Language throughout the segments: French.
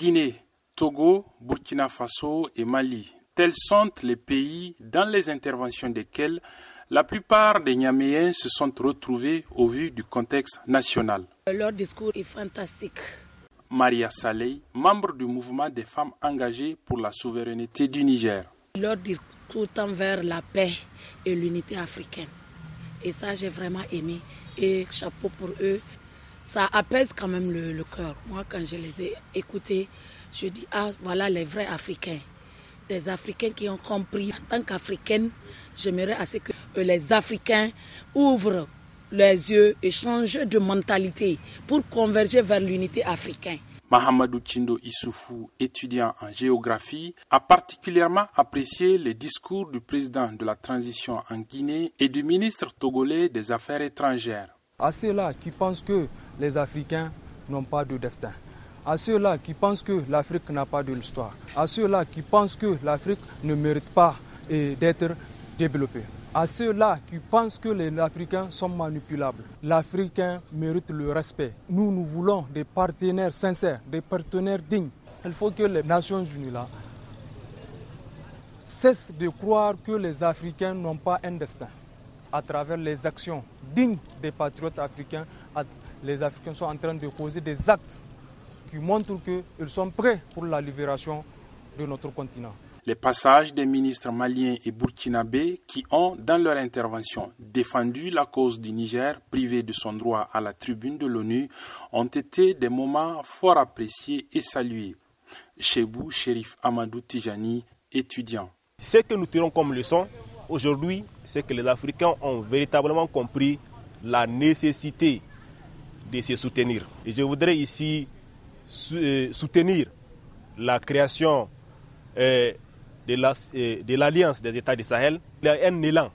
Guinée, Togo, Burkina Faso et Mali. Tels sont les pays dans les interventions desquels la plupart des Niaméens se sont retrouvés au vu du contexte national. Leur discours est fantastique. Maria Saleh, membre du mouvement des femmes engagées pour la souveraineté du Niger. Leur discours tend vers la paix et l'unité africaine. Et ça, j'ai vraiment aimé. Et chapeau pour eux. Ça apaise quand même le, cœur. Moi, quand je les ai écoutés, je dis, ah, voilà les vrais Africains. Les Africains qui ont compris. En tant qu'Africaine, j'aimerais assez que les Africains ouvrent les yeux et changent de mentalité pour converger vers l'unité africaine. Mahamadou Chindo Issoufou, étudiant en géographie, a particulièrement apprécié les discours du président de la transition en Guinée et du ministre togolais des Affaires étrangères. À ceux-là qui pensent que les Africains n'ont pas de destin, à ceux-là qui pensent que l'Afrique n'a pas de l'histoire, à ceux-là qui pensent que l'Afrique ne mérite pas d'être développée à ceux-là qui pensent que les Africains sont manipulables. L'Africain mérite le respect. Nous, nous voulons des partenaires sincères, des partenaires dignes. Il faut que les Nations Unies cessent de croire que les Africains n'ont pas un destin. À travers les actions dignes des patriotes africains, les Africains sont en train de poser des actes qui montrent qu'ils sont prêts pour la libération de notre continent les passages des ministres maliens et burkinabés qui ont, dans leur intervention, défendu la cause du Niger, privé de son droit à la tribune de l'ONU, ont été des moments fort appréciés et salués. Chebou Sherif Amadou Tijani, étudiant. Ce que nous tirons comme leçon aujourd'hui, c'est que les Africains ont véritablement compris la nécessité de se soutenir. Et je voudrais ici euh, soutenir la création euh, euh, de l'Alliance des États du Sahel, il y a un élan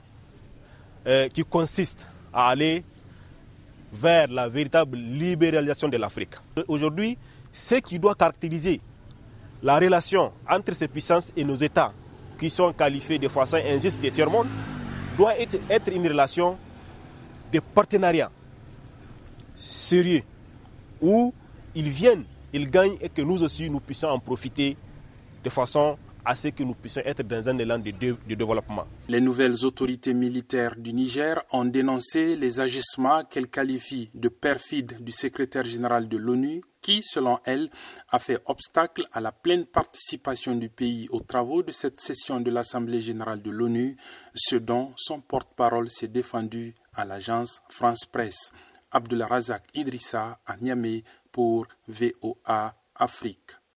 qui consiste à aller vers la véritable libéralisation de l'Afrique. Aujourd'hui, ce qui doit caractériser la relation entre ces puissances et nos États, qui sont qualifiés de façon injuste de tiers-monde, doit être, être une relation de partenariat sérieux, où ils viennent, ils gagnent et que nous aussi nous puissions en profiter de façon à ce que nous puissions être dans un élan de, de, développement. Les nouvelles autorités militaires du Niger ont dénoncé les agissements qu'elles qualifient de perfides du secrétaire général de l'ONU qui, selon elles, a fait obstacle à la pleine participation du pays aux travaux de cette session de l'Assemblée générale de l'ONU, ce dont son porte-parole s'est défendu à l'agence France Presse. Abdullah Razak Idrissa à Niamey pour VOA Afrique.